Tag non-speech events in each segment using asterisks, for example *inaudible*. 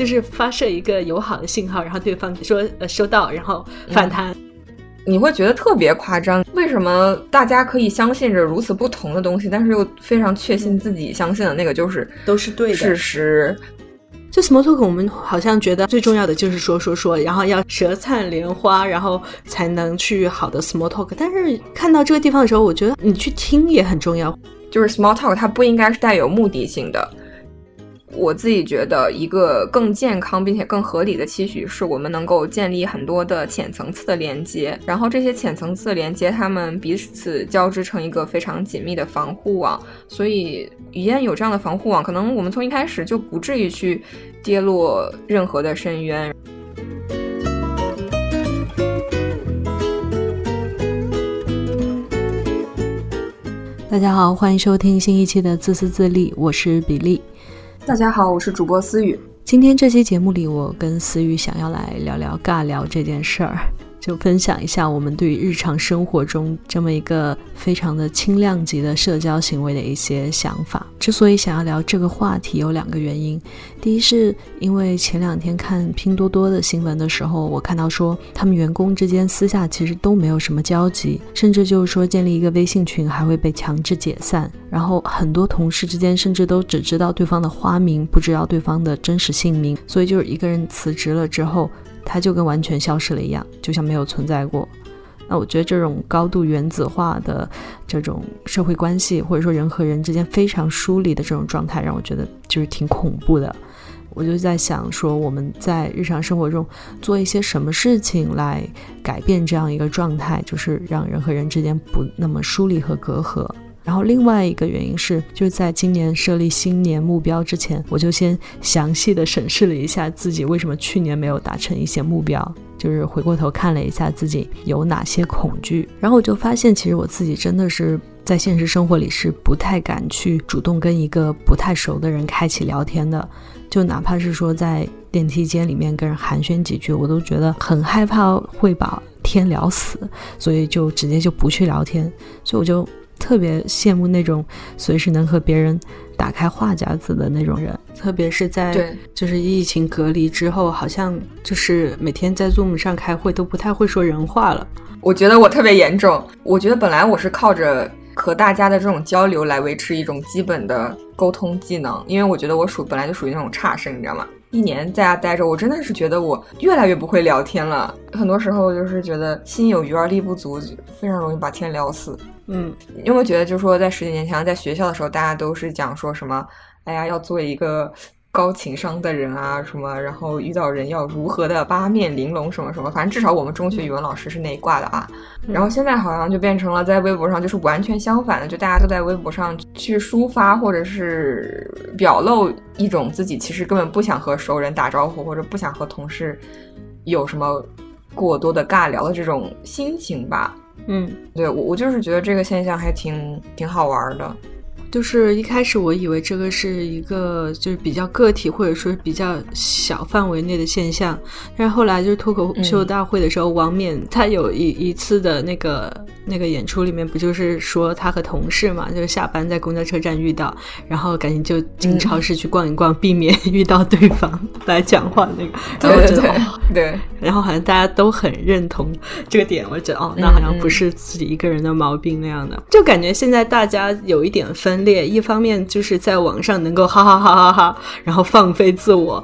就是发射一个友好的信号，然后对方说呃收到，然后反弹。你会觉得特别夸张，为什么大家可以相信着如此不同的东西，但是又非常确信自己相信的那个就是都是对的事实？就 small talk，我们好像觉得最重要的就是说说说，然后要舌灿莲花，然后才能去好的 small talk。但是看到这个地方的时候，我觉得你去听也很重要。就是 small talk，它不应该是带有目的性的。我自己觉得，一个更健康并且更合理的期许，是我们能够建立很多的浅层次的连接，然后这些浅层次的连接，它们彼此交织成一个非常紧密的防护网。所以，语言有这样的防护网，可能我们从一开始就不至于去跌落任何的深渊。大家好，欢迎收听新一期的自私自利，我是比利。大家好，我是主播思雨。今天这期节目里，我跟思雨想要来聊聊尬聊这件事儿。就分享一下我们对于日常生活中这么一个非常的轻量级的社交行为的一些想法。之所以想要聊这个话题，有两个原因。第一是因为前两天看拼多多的新闻的时候，我看到说他们员工之间私下其实都没有什么交集，甚至就是说建立一个微信群还会被强制解散。然后很多同事之间甚至都只知道对方的花名，不知道对方的真实姓名。所以就是一个人辞职了之后。它就跟完全消失了一样，就像没有存在过。那我觉得这种高度原子化的这种社会关系，或者说人和人之间非常疏离的这种状态，让我觉得就是挺恐怖的。我就在想说，我们在日常生活中做一些什么事情来改变这样一个状态，就是让人和人之间不那么疏离和隔阂。然后另外一个原因是，就是在今年设立新年目标之前，我就先详细的审视了一下自己为什么去年没有达成一些目标，就是回过头看了一下自己有哪些恐惧，然后我就发现，其实我自己真的是在现实生活里是不太敢去主动跟一个不太熟的人开启聊天的，就哪怕是说在电梯间里面跟人寒暄几句，我都觉得很害怕会把天聊死，所以就直接就不去聊天，所以我就。特别羡慕那种随时能和别人打开话匣子的那种人，特别是在就是疫情隔离之后，好像就是每天在 Zoom 上开会都不太会说人话了。我觉得我特别严重。我觉得本来我是靠着和大家的这种交流来维持一种基本的沟通技能，因为我觉得我属本来就属于那种差生，你知道吗？一年在家待着，我真的是觉得我越来越不会聊天了。很多时候就是觉得心有余而力不足，非常容易把天聊死。嗯，你有没有觉得就是说，在十几年前，在学校的时候，大家都是讲说什么，哎呀，要做一个高情商的人啊，什么，然后遇到人要如何的八面玲珑，什么什么，反正至少我们中学语文老师是那一挂的啊。然后现在好像就变成了在微博上就是完全相反的，就大家都在微博上去抒发或者是表露一种自己其实根本不想和熟人打招呼，或者不想和同事有什么过多的尬聊的这种心情吧。嗯，对我我就是觉得这个现象还挺挺好玩的。就是一开始我以为这个是一个就是比较个体或者说比较小范围内的现象，但是后来就是脱口秀大会的时候，王冕他有一一次的那个那个演出里面，不就是说他和同事嘛，就是下班在公交车站遇到，然后赶紧就进超市去逛一逛，避免 *laughs* 遇到对方来讲话那个。对对对。*laughs* 然后好像大家都很认同这个点，我觉得哦，那好像不是自己一个人的毛病那样的，就感觉现在大家有一点分。裂，一方面就是在网上能够哈哈哈哈哈，然后放飞自我，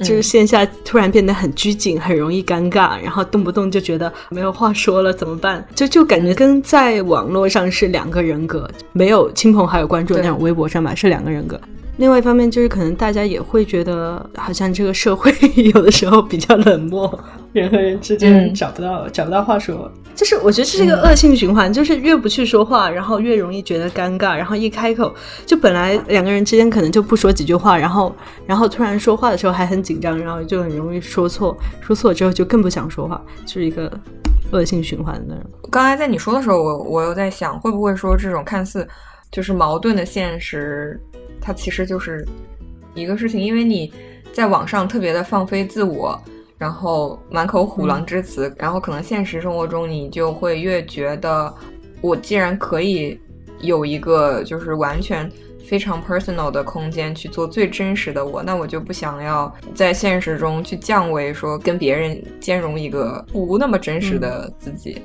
就是线下突然变得很拘谨，很容易尴尬，然后动不动就觉得没有话说了怎么办？就就感觉跟在网络上是两个人格，没有亲朋好友关注那种微博上吧是两个人格。另外一方面就是可能大家也会觉得，好像这个社会 *laughs* 有的时候比较冷漠，人和人之间找不到找不到话说。就是我觉得这是一个恶性循环，就是越不去说话，然后越容易觉得尴尬，然后一开口，就本来两个人之间可能就不说几句话，然后然后突然说话的时候还很紧张，然后就很容易说错，说错之后就更不想说话，就是一个恶性循环的。刚才在你说的时候，我我又在想，会不会说这种看似就是矛盾的现实，它其实就是一个事情，因为你在网上特别的放飞自我。然后满口虎狼之词，然后可能现实生活中你就会越觉得，我既然可以有一个就是完全非常 personal 的空间去做最真实的我，那我就不想要在现实中去降维，说跟别人兼容一个不那么真实的自己。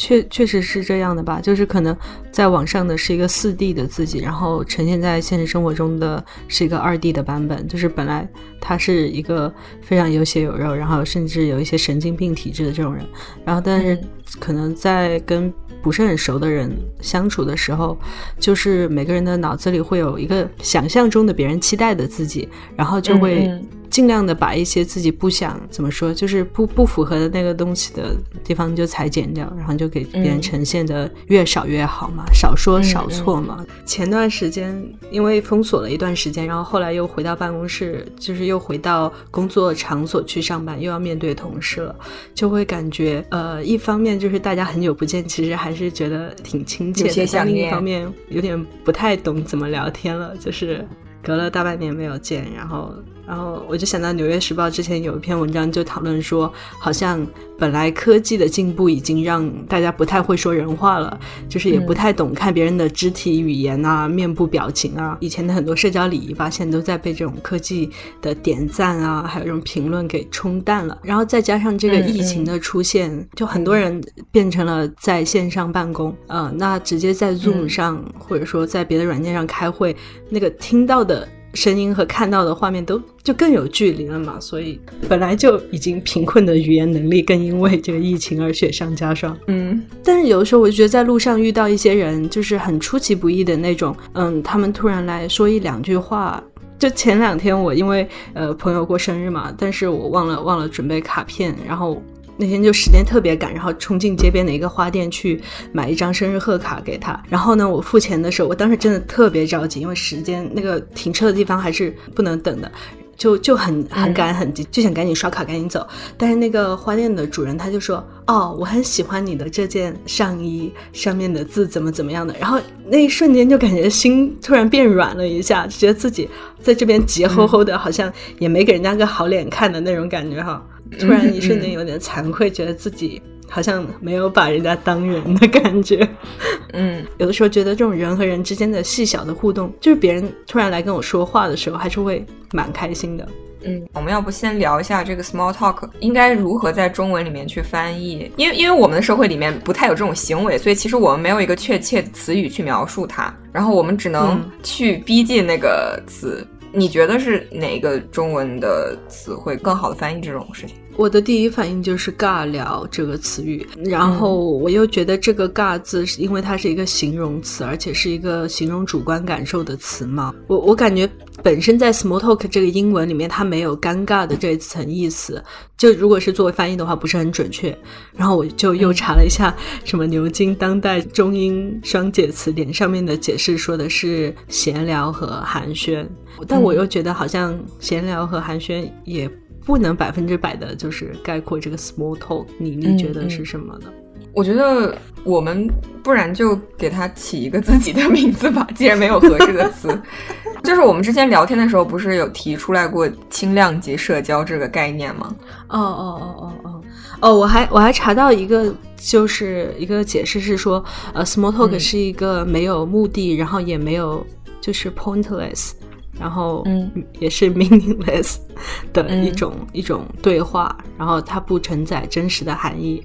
确确实是这样的吧，就是可能在网上的是一个四 D 的自己，然后呈现在现实生活中的是一个二 D 的版本。就是本来他是一个非常有血有肉，然后甚至有一些神经病体质的这种人，然后但是可能在跟不是很熟的人相处的时候，就是每个人的脑子里会有一个想象中的别人期待的自己，然后就会。尽量的把一些自己不想怎么说，就是不不符合的那个东西的地方就裁剪掉，然后就给别人呈现的越少越好嘛，少说少错嘛。前段时间因为封锁了一段时间，然后后来又回到办公室，就是又回到工作场所去上班，又要面对同事了，就会感觉呃，一方面就是大家很久不见，其实还是觉得挺亲切的，但另一方面有点不太懂怎么聊天了，就是隔了大半年没有见，然后。然后我就想到《纽约时报》之前有一篇文章，就讨论说，好像本来科技的进步已经让大家不太会说人话了，就是也不太懂看别人的肢体语言啊、面部表情啊。以前的很多社交礼仪吧，现在都在被这种科技的点赞啊，还有这种评论给冲淡了。然后再加上这个疫情的出现，就很多人变成了在线上办公，呃，那直接在 Zoom 上或者说在别的软件上开会，那个听到的。声音和看到的画面都就更有距离了嘛，所以本来就已经贫困的语言能力，更因为这个疫情而雪上加霜。嗯，但是有的时候我就觉得在路上遇到一些人，就是很出其不意的那种，嗯，他们突然来说一两句话。就前两天我因为呃朋友过生日嘛，但是我忘了忘了准备卡片，然后。那天就时间特别赶，然后冲进街边的一个花店去买一张生日贺卡给他。然后呢，我付钱的时候，我当时真的特别着急，因为时间那个停车的地方还是不能等的，就就很很赶很急，就想赶紧刷卡赶紧走。但是那个花店的主人他就说：“哦，我很喜欢你的这件上衣上面的字怎么怎么样的。”然后那一瞬间就感觉心突然变软了一下，觉得自己在这边急吼吼的，好像也没给人家个好脸看的那种感觉哈。突然一瞬间有点惭愧，觉得自己好像没有把人家当人的感觉。*laughs* 嗯，有的时候觉得这种人和人之间的细小的互动，就是别人突然来跟我说话的时候，还是会蛮开心的。嗯，我们要不先聊一下这个 small talk 应该如何在中文里面去翻译？因为因为我们的社会里面不太有这种行为，所以其实我们没有一个确切的词语去描述它，然后我们只能去逼近那个词。你觉得是哪个中文的词汇更好的翻译这种事情？我的第一反应就是“尬聊”这个词语，然后我又觉得这个“尬”字是因为它是一个形容词，而且是一个形容主观感受的词嘛。我我感觉本身在 “small talk” 这个英文里面，它没有尴尬的这一层意思。就如果是作为翻译的话，不是很准确。然后我就又查了一下什么牛津当代中英双解词典上面的解释，说的是闲聊和寒暄。但我又觉得好像闲聊和寒暄也。不能百分之百的，就是概括这个 small talk。你你觉得是什么呢？我觉得我们不然就给它起一个自己的名字吧。*laughs* 既然没有合适的词，*laughs* 就是我们之前聊天的时候，不是有提出来过轻量级社交这个概念吗？哦哦哦哦哦哦，我还我还查到一个，就是一个解释是说，呃，small talk 是一个没有目的，然后也没有就是 pointless。然后，嗯，也是 meaningless *laughs* 的一种一种对话，然后它不承载真实的含义。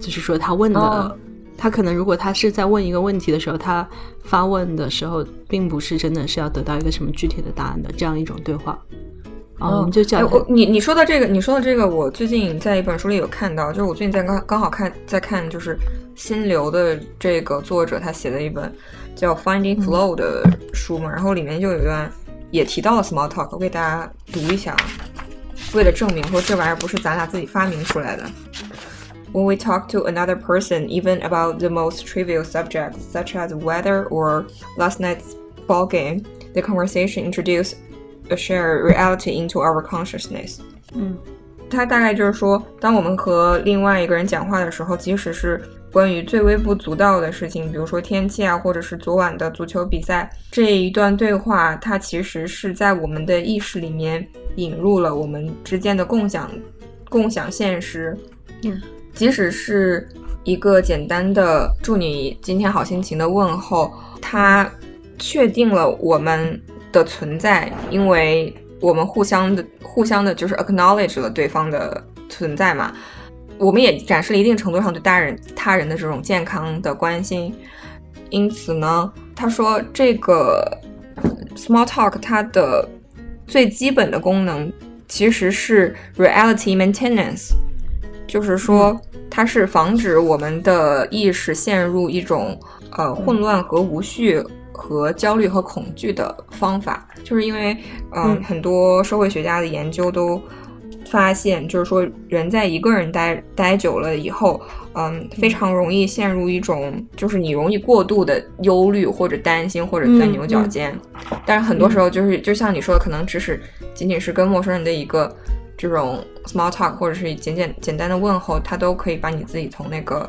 就是说，他问的，他可能如果他是在问一个问题的时候，他发问的时候，并不是真的是要得到一个什么具体的答案的这样一种对话。哦，我们就讲，你你说的这个，你说的这个，我最近在一本书里有看到，就是我最近在刚刚好看在看，就是心流的这个作者他写的一本叫 Finding Flow 的书嘛，然后里面就有一段。也提到了 small talk，我给大家读一下，为了证明说这玩意儿不是咱俩自己发明出来的。When we talk to another person, even about the most trivial subjects, such as weather or last night's ball game, the conversation introduces a shared reality into our consciousness. 嗯，它大概就是说，当我们和另外一个人讲话的时候，即使是 关于最微不足道的事情，比如说天气啊，或者是昨晚的足球比赛，这一段对话，它其实是在我们的意识里面引入了我们之间的共享、共享现实。嗯，即使是一个简单的祝你今天好心情的问候，它确定了我们的存在，因为我们互相的互相的就是 acknowledge 了对方的存在嘛。我们也展示了一定程度上对大人他人的这种健康的关心。因此呢，他说这个 small talk 它的最基本的功能其实是 reality maintenance，就是说它是防止我们的意识陷入一种呃混乱和无序和焦虑和恐惧的方法。就是因为嗯很多社会学家的研究都发现，就是说人在一个人待待久了以后。嗯，非常容易陷入一种，就是你容易过度的忧虑或者担心或者钻牛角尖，但是很多时候就是就像你说的，可能只是仅仅是跟陌生人的一个这种 small talk，或者是简简简单的问候，他都可以把你自己从那个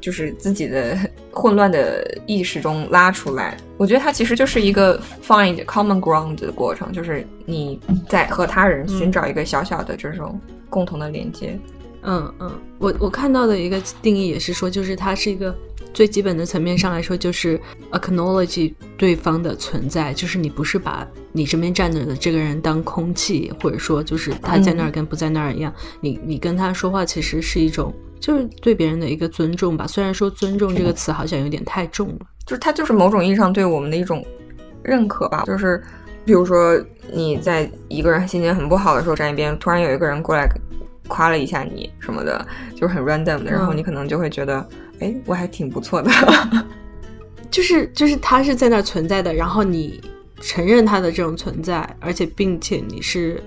就是自己的混乱的意识中拉出来。我觉得它其实就是一个 find common ground 的过程，就是你在和他人寻找一个小小的这种共同的连接。嗯嗯，我我看到的一个定义也是说，就是它是一个最基本的层面上来说，就是 acknowledge 对方的存在，就是你不是把你身边站着的这个人当空气，或者说就是他在那儿跟不在那儿一样，你你跟他说话其实是一种就是对别人的一个尊重吧。虽然说尊重这个词好像有点太重了，就是他就是某种意义上对我们的一种认可吧。就是比如说你在一个人心情很不好的时候站一边，突然有一个人过来。夸了一下你什么的，就是很 random 的，然后你可能就会觉得，哎，我还挺不错的，*laughs* 就是就是他是在那存在的，然后你承认他的这种存在，而且并且你是，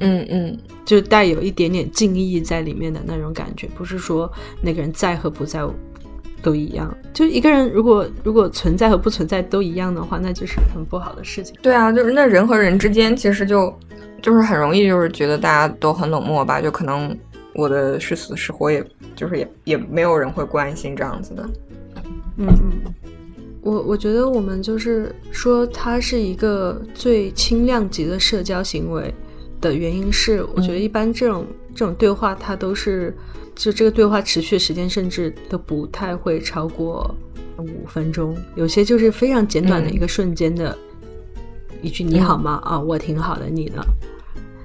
嗯嗯，就带有一点点敬意在里面的那种感觉，不是说那个人在和不在都一样，就一个人如果如果存在和不存在都一样的话，那就是很不好的事情。对啊，就是那人和人之间其实就。就是很容易，就是觉得大家都很冷漠吧，就可能我的是死是活，也就是也也没有人会关心这样子的。嗯嗯，我我觉得我们就是说，它是一个最轻量级的社交行为的原因是，我觉得一般这种这种对话，它都是就这个对话持续的时间，甚至都不太会超过五分钟，有些就是非常简短的一个瞬间的。一句你好吗？啊，我挺好的，你呢？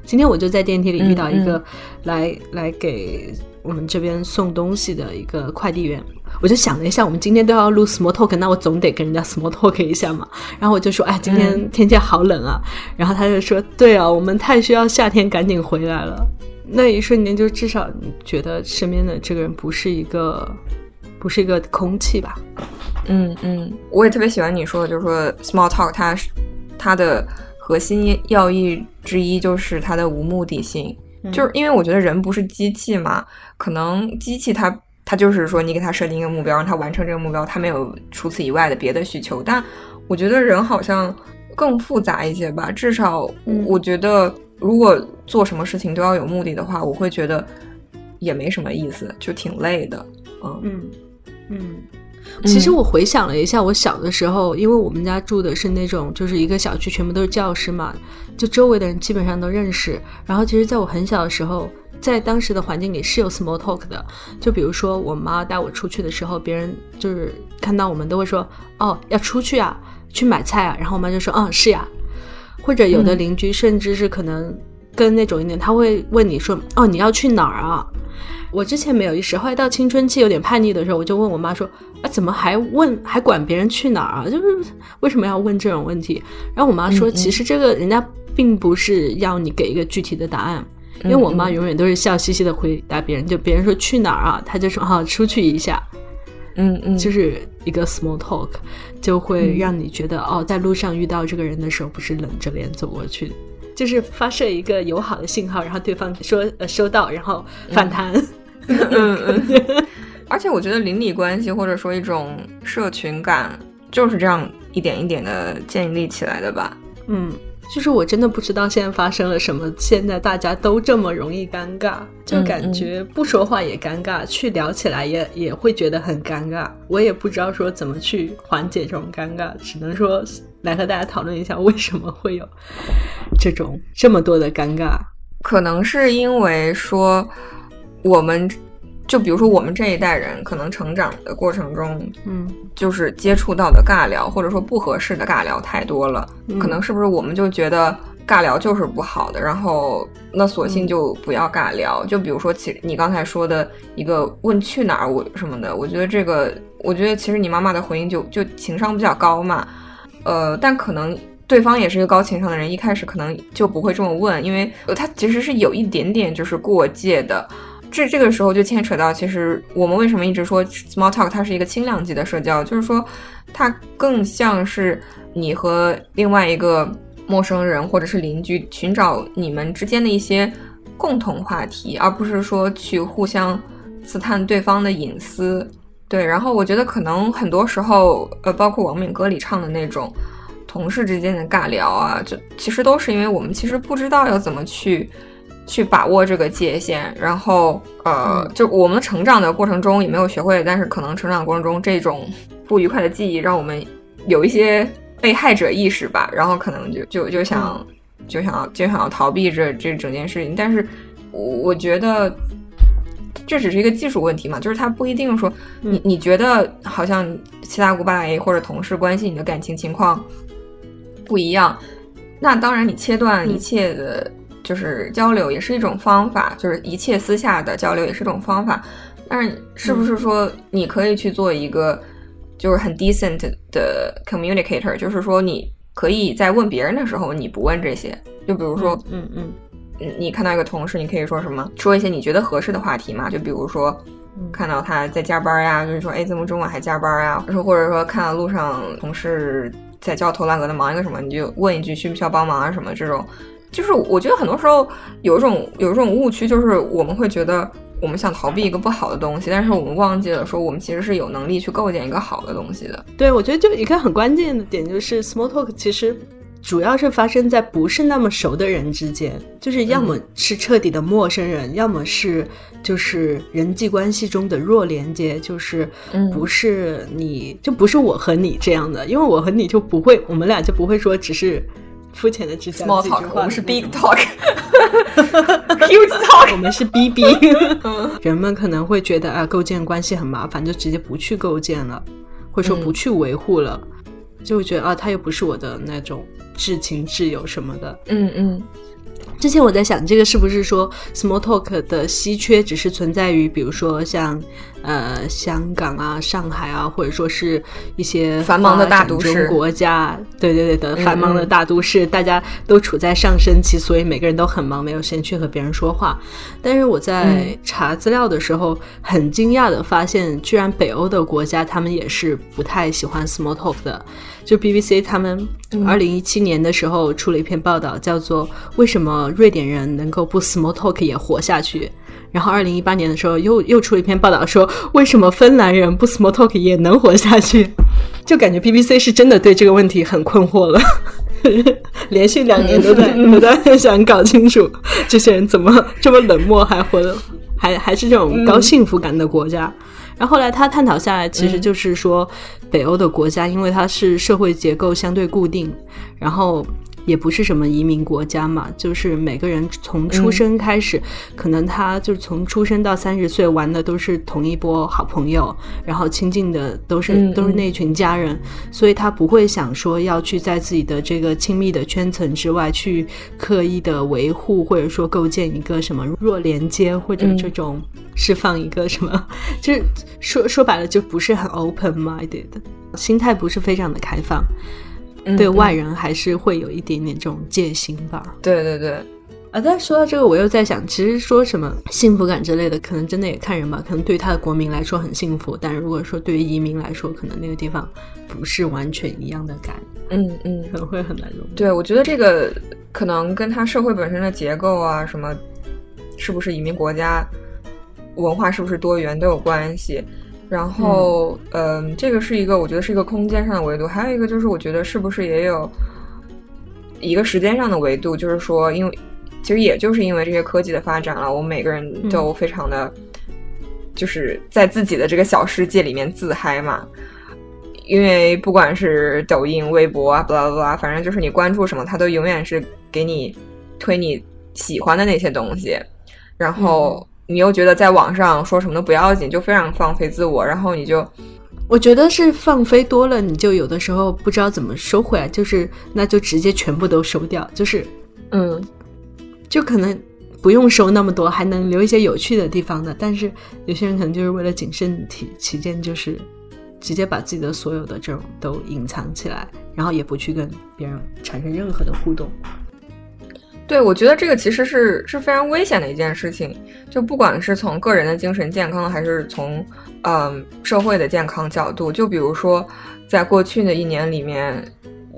今天我就在电梯里遇到一个来来给我们这边送东西的一个快递员，我就想了一下，我们今天都要录 small talk，那我总得跟人家 small talk 一下嘛。然后我就说，哎，今天天气好冷啊。然后他就说，对啊，我们太需要夏天赶紧回来了。那一瞬间，就至少你觉得身边的这个人不是一个不是一个空气吧？嗯嗯，我也特别喜欢你说的，就是说 small talk，它是。它的核心要义之一就是它的无目的性，就是因为我觉得人不是机器嘛，可能机器它它就是说你给它设定一个目标，让它完成这个目标，它没有除此以外的别的需求。但我觉得人好像更复杂一些吧，至少我觉得如果做什么事情都要有目的的话，我会觉得也没什么意思，就挺累的。嗯嗯嗯。其实我回想了一下，我小的时候，因为我们家住的是那种，就是一个小区全部都是教师嘛，就周围的人基本上都认识。然后，其实在我很小的时候，在当时的环境里是有 small talk 的。就比如说，我妈带我出去的时候，别人就是看到我们都会说：“哦，要出去啊，去买菜啊。”然后我妈就说：“嗯，是呀。”或者有的邻居甚至是可能跟那种一点，他会问你说：“哦，你要去哪儿啊？”我之前没有意识，后来到青春期有点叛逆的时候，我就问我妈说：“啊，怎么还问还管别人去哪儿啊？就是为什么要问这种问题？”然后我妈说：“其实这个人家并不是要你给一个具体的答案，因为我妈永远都是笑嘻嘻的回答别人，就别人说去哪儿啊，她就说啊出去一下，嗯嗯，就是一个 small talk，就会让你觉得哦，在路上遇到这个人的时候，不是冷着脸走过去，就是发射一个友好的信号，然后对方说呃收到，然后反弹。”嗯嗯，*laughs* 而且我觉得邻里关系或者说一种社群感就是这样一点一点的建立起来的吧。嗯，就是我真的不知道现在发生了什么，现在大家都这么容易尴尬，就感觉不说话也尴尬，去聊起来也也会觉得很尴尬。我也不知道说怎么去缓解这种尴尬，只能说来和大家讨论一下为什么会有这种这么多的尴尬。可能是因为说。我们就比如说我们这一代人，可能成长的过程中，嗯，就是接触到的尬聊或者说不合适的尬聊太多了，可能是不是我们就觉得尬聊就是不好的，然后那索性就不要尬聊。就比如说，其你刚才说的一个问去哪儿我什么的，我觉得这个，我觉得其实你妈妈的回应就就情商比较高嘛，呃，但可能。对方也是一个高情商的人，一开始可能就不会这么问，因为他其实是有一点点就是过界的。这这个时候就牵扯到，其实我们为什么一直说 small talk 它是一个轻量级的社交，就是说它更像是你和另外一个陌生人或者是邻居寻找你们之间的一些共同话题，而不是说去互相刺探对方的隐私。对，然后我觉得可能很多时候，呃，包括王敏歌里唱的那种。同事之间的尬聊啊，就其实都是因为我们其实不知道要怎么去去把握这个界限，然后呃，就我们成长的过程中也没有学会，但是可能成长过程中这种不愉快的记忆让我们有一些被害者意识吧，然后可能就就就想就想要就想要逃避这这整件事情，但是我我觉得这只是一个技术问题嘛，就是他不一定说你你觉得好像七大姑八大姨或者同事关系你的感情情况。不一样，那当然，你切断一切的，就是交流也是一种方法，就是一切私下的交流也是一种方法。但是，是不是说你可以去做一个，就是很 decent 的 communicator？就是说，你可以在问别人的时候，你不问这些。就比如说，嗯嗯，你看到一个同事，你可以说什么？说一些你觉得合适的话题嘛？就比如说，看到他在加班呀，就是说，哎，怎么这么晚还加班呀？说或者说，看到路上同事。在焦头烂额的忙一个什么，你就问一句需不需要帮忙啊什么这种，就是我觉得很多时候有一种有一种误区，就是我们会觉得我们想逃避一个不好的东西，但是我们忘记了说我们其实是有能力去构建一个好的东西的。对，我觉得就一个很关键的点就是 small talk 其实。主要是发生在不是那么熟的人之间，就是要么是彻底的陌生人，要么是就是人际关系中的弱连接，就是不是你就不是我和你这样的，因为我和你就不会，我们俩就不会说只是肤浅的只讲几句话，我们是 big talk，huge talk，*laughs* *laughs* 我们是 B B。*laughs* 人们可能会觉得啊，构建关系很麻烦，就直接不去构建了，或者说不去维护了。就会觉得啊，他又不是我的那种至亲挚友什么的。嗯嗯。之前我在想，这个是不是说 small talk 的稀缺只是存在于，比如说像呃香港啊、上海啊，或者说是一些繁忙的大都市国家，对对对的繁忙的大都市，大家都处在上升期，所以每个人都很忙，没有时间去和别人说话。但是我在查资料的时候，很惊讶的发现，居然北欧的国家他们也是不太喜欢 small talk 的。就 BBC 他们二零一七年的时候出了一篇报道，叫做《为什么瑞典人能够不 small talk 也活下去》。然后二零一八年的时候又又出了一篇报道，说为什么芬兰人不 small talk 也能活下去。就感觉 BBC 是真的对这个问题很困惑了，*laughs* 连续两年都在 *laughs* 都在想搞清楚这些人怎么这么冷漠还活得还还是这种高幸福感的国家。然后后来他探讨下来，其实就是说，北欧的国家因为它是社会结构相对固定，然后。也不是什么移民国家嘛，就是每个人从出生开始，可能他就是从出生到三十岁玩的都是同一波好朋友，然后亲近的都是都是那群家人，所以他不会想说要去在自己的这个亲密的圈层之外去刻意的维护，或者说构建一个什么弱连接，或者这种释放一个什么，*laughs* 就是说说白了就不是很 open minded，心态不是非常的开放。对外人还是会有一点点这种戒心吧。对对对，啊，但说到这个，我又在想，其实说什么幸福感之类的，可能真的也看人吧。可能对他的国民来说很幸福，但如果说对于移民来说，可能那个地方不是完全一样的感。嗯嗯，可能会很难融。对，我觉得这个可能跟他社会本身的结构啊，什么是不是移民国家，文化是不是多元都有关系。然后，嗯，这个是一个，我觉得是一个空间上的维度。还有一个就是，我觉得是不是也有一个时间上的维度？就是说，因为其实也就是因为这些科技的发展了，我们每个人都非常的，就是在自己的这个小世界里面自嗨嘛。因为不管是抖音、微博啊，巴拉巴拉，反正就是你关注什么，它都永远是给你推你喜欢的那些东西。然后。你又觉得在网上说什么都不要紧，就非常放飞自我，然后你就。我觉得是放飞多了，你就有的时候不知道怎么收回来，就是那就直接全部都收掉，就是，嗯，就可能不用收那么多，还能留一些有趣的地方的。但是有些人可能就是为了谨慎起起见，就是直接把自己的所有的这种都隐藏起来，然后也不去跟别人产生任何的互动。对，我觉得这个其实是是非常危险的一件事情。就不管是从个人的精神健康，还是从嗯社会的健康角度，就比如说在过去的一年里面，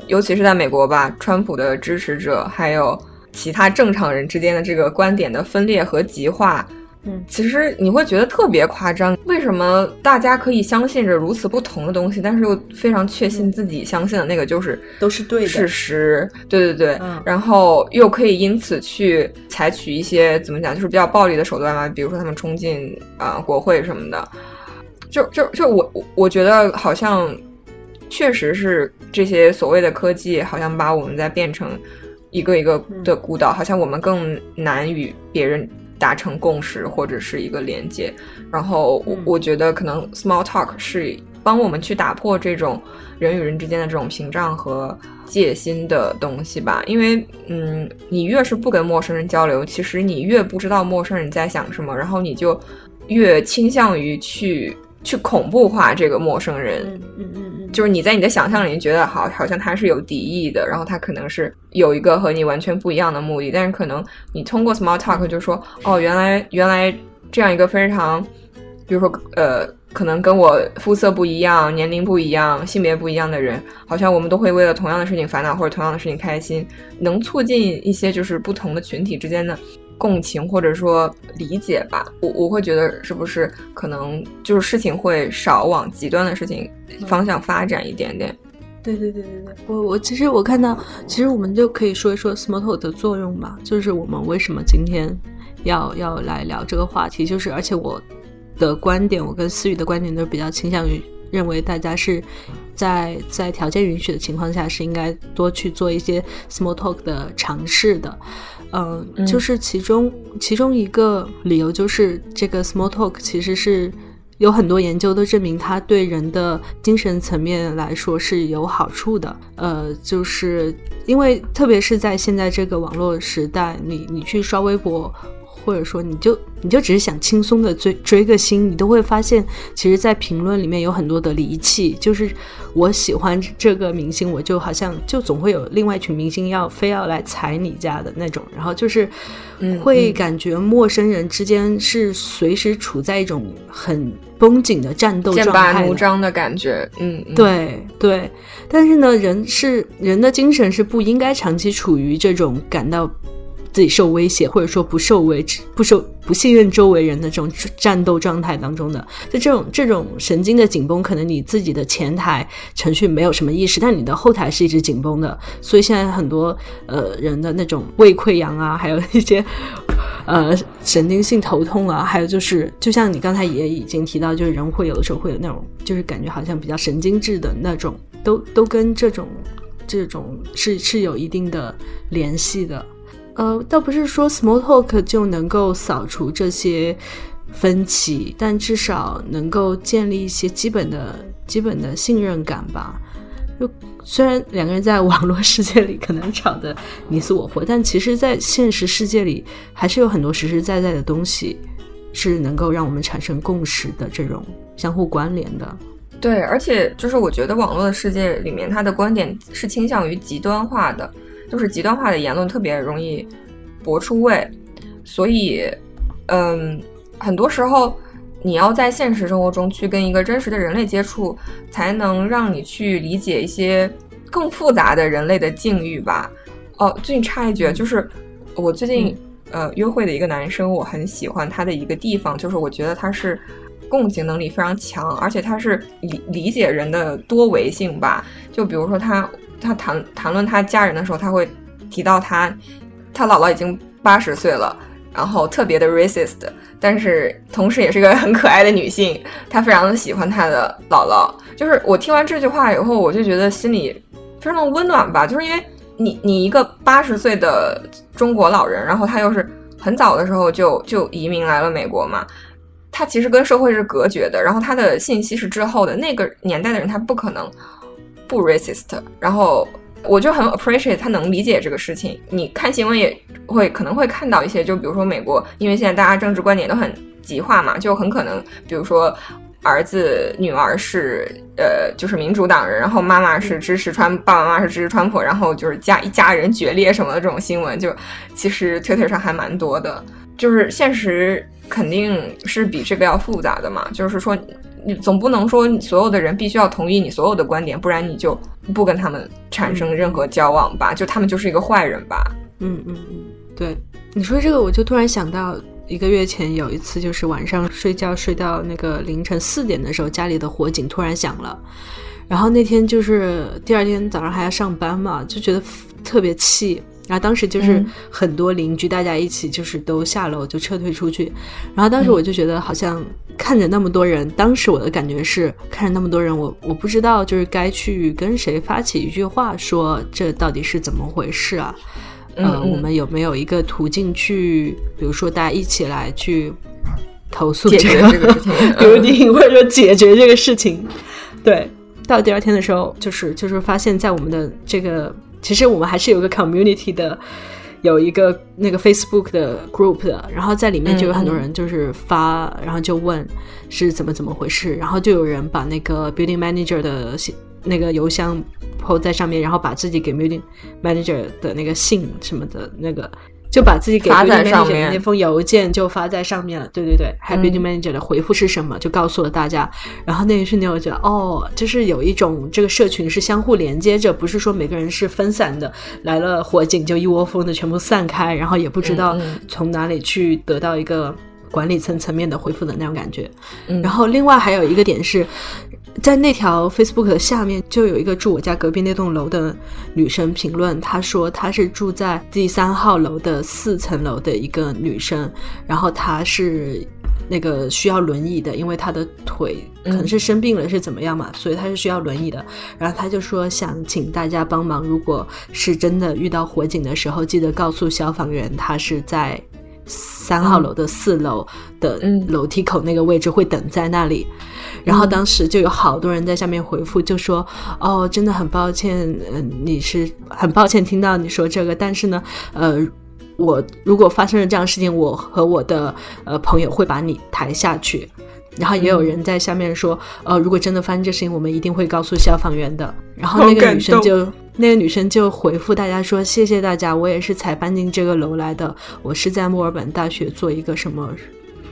尤其是在美国吧，川普的支持者还有其他正常人之间的这个观点的分裂和极化。嗯，其实你会觉得特别夸张。为什么大家可以相信着如此不同的东西，但是又非常确信自己相信的那个就是都是对的事实？对对对，嗯，然后又可以因此去采取一些怎么讲，就是比较暴力的手段嘛，比如说他们冲进啊国会什么的。就就就我我觉得好像确实是这些所谓的科技，好像把我们在变成一个一个的孤岛，好像我们更难与别人。达成共识或者是一个连接，然后我我觉得可能 small talk 是帮我们去打破这种人与人之间的这种屏障和戒心的东西吧。因为嗯，你越是不跟陌生人交流，其实你越不知道陌生人在想什么，然后你就越倾向于去。去恐怖化这个陌生人，嗯嗯嗯嗯，就是你在你的想象里觉得好，好像他是有敌意的，然后他可能是有一个和你完全不一样的目的，但是可能你通过 small talk 就说，哦，原来原来这样一个非常，比如说呃，可能跟我肤色不一样、年龄不一样、性别不一样的人，好像我们都会为了同样的事情烦恼或者同样的事情开心，能促进一些就是不同的群体之间的。共情或者说理解吧，我我会觉得是不是可能就是事情会少往极端的事情方向发展一点点。对对对对对，我我其实我看到，其实我们就可以说一说 small talk 的作用吧，就是我们为什么今天要要来聊这个话题，就是而且我的观点，我跟思雨的观点都比较倾向于认为大家是在在条件允许的情况下是应该多去做一些 small talk 的尝试的。嗯，就是其中其中一个理由就是这个 small talk 其实是有很多研究都证明它对人的精神层面来说是有好处的。呃，就是因为特别是在现在这个网络时代，你你去刷微博。或者说，你就你就只是想轻松的追追个星，你都会发现，其实，在评论里面有很多的离弃。就是我喜欢这个明星，我就好像就总会有另外一群明星要非要来踩你家的那种。然后就是，会感觉陌生人之间是随时处在一种很绷紧的战斗状态，剑拔弩张的感觉。嗯，对对。但是呢，人是人的精神是不应该长期处于这种感到。自己受威胁，或者说不受威、不受不信任周围人的这种战斗状态当中的，就这种这种神经的紧绷，可能你自己的前台程序没有什么意识，但你的后台是一直紧绷的。所以现在很多呃人的那种胃溃疡啊，还有一些呃神经性头痛啊，还有就是就像你刚才也已经提到，就是人会有的时候会有那种就是感觉好像比较神经质的那种，都都跟这种这种是是有一定的联系的。呃，倒不是说 small talk 就能够扫除这些分歧，但至少能够建立一些基本的基本的信任感吧。就虽然两个人在网络世界里可能吵得你死我活，但其实，在现实世界里，还是有很多实实在在的东西是能够让我们产生共识的，这种相互关联的。对，而且就是我觉得网络的世界里面，他的观点是倾向于极端化的。就是极端化的言论特别容易博出位，所以，嗯，很多时候你要在现实生活中去跟一个真实的人类接触，才能让你去理解一些更复杂的人类的境遇吧。哦，最近插一句，就是我最近呃约会的一个男生，我很喜欢他的一个地方，就是我觉得他是共情能力非常强，而且他是理理解人的多维性吧。就比如说他。他谈谈论他家人的时候，他会提到他他姥姥已经八十岁了，然后特别的 racist，但是同时也是一个很可爱的女性，他非常的喜欢他的姥姥。就是我听完这句话以后，我就觉得心里非常的温暖吧。就是因为你你一个八十岁的中国老人，然后他又是。很早的时候就就移民来了美国嘛，他其实跟社会是隔绝的，然后他的信息是滞后的。那个年代的人他不可能不 racist，然后我就很 appreciate 他能理解这个事情。你看新闻也会可能会看到一些，就比如说美国，因为现在大家政治观点都很极化嘛，就很可能比如说。儿子、女儿是呃，就是民主党人，然后妈妈是支持川，爸爸妈妈是支持川普，然后就是家一家人决裂什么的这种新闻，就其实 Twitter 上还蛮多的。就是现实肯定是比这个要复杂的嘛，就是说你总不能说所有的人必须要同意你所有的观点，不然你就不跟他们产生任何交往吧，就他们就是一个坏人吧。嗯嗯嗯，对，你说这个我就突然想到。一个月前有一次，就是晚上睡觉睡到那个凌晨四点的时候，家里的火警突然响了。然后那天就是第二天早上还要上班嘛，就觉得特别气。然后当时就是很多邻居大家一起就是都下楼就撤退出去。然后当时我就觉得好像看着那么多人，当时我的感觉是看着那么多人，我我不知道就是该去跟谁发起一句话，说这到底是怎么回事啊？呃，我们有没有一个途径去，比如说大家一起来去投诉这个这个事情，*laughs* 有点或者说解决这个事情？对，到第二天的时候，就是就是发现，在我们的这个，其实我们还是有个 community 的，有一个那个 Facebook 的 group 的，然后在里面就有很多人就是发，然后就问是怎么怎么回事，然后就有人把那个 building manager 的信那个邮箱。po 在上面，然后把自己给 building manager 的那个信什么的那个，就把自己给 building manager 那封邮件就发在上面了。对对对，还有 building manager 的回复是什么，就告诉了大家。然后那一瞬间，我觉得哦，就是有一种这个社群是相互连接着，不是说每个人是分散的，来了火警就一窝蜂的全部散开，然后也不知道从哪里去得到一个管理层层面的回复的那种感觉。嗯然后另外还有一个点是。在那条 Facebook 的下面，就有一个住我家隔壁那栋楼的女生评论，她说她是住在第三号楼的四层楼的一个女生，然后她是那个需要轮椅的，因为她的腿可能是生病了是怎么样嘛，所以她是需要轮椅的。然后她就说想请大家帮忙，如果是真的遇到火警的时候，记得告诉消防员，她是在三号楼的四楼的楼梯口那个位置会等在那里。然后当时就有好多人在下面回复，就说：“哦，真的很抱歉，嗯，你是很抱歉听到你说这个，但是呢，呃，我如果发生了这样的事情，我和我的呃朋友会把你抬下去。”然后也有人在下面说：“呃，如果真的发生这事情，我们一定会告诉消防员的。*laughs* ”然后那个女生就那个女生就回复大家说：“谢谢大家，我也是才搬进这个楼来的，我是在墨尔本大学做一个什么。”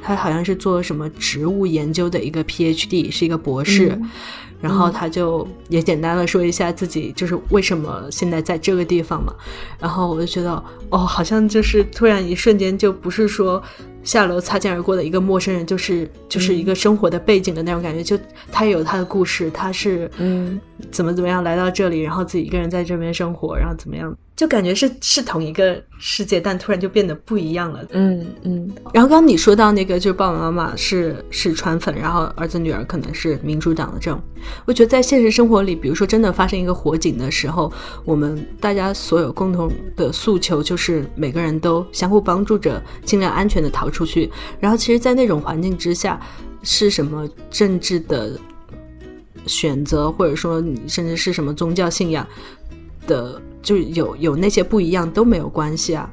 他好像是做什么植物研究的一个 PhD，是一个博士，然后他就也简单的说一下自己就是为什么现在在这个地方嘛，然后我就觉得哦，好像就是突然一瞬间就不是说。下楼擦肩而过的一个陌生人，就是就是一个生活的背景的那种感觉，就他也有他的故事，他是嗯。怎么怎么样来到这里，然后自己一个人在这边生活，然后怎么样，就感觉是是同一个世界，但突然就变得不一样了。嗯嗯。然后刚刚你说到那个，就是爸爸妈妈是是川粉，然后儿子女儿可能是民主党的这种，我觉得在现实生活里，比如说真的发生一个火警的时候，我们大家所有共同的诉求就是每个人都相互帮助着，尽量安全的逃。出去，然后其实，在那种环境之下，是什么政治的选择，或者说你甚至是什么宗教信仰的，就有有那些不一样都没有关系啊。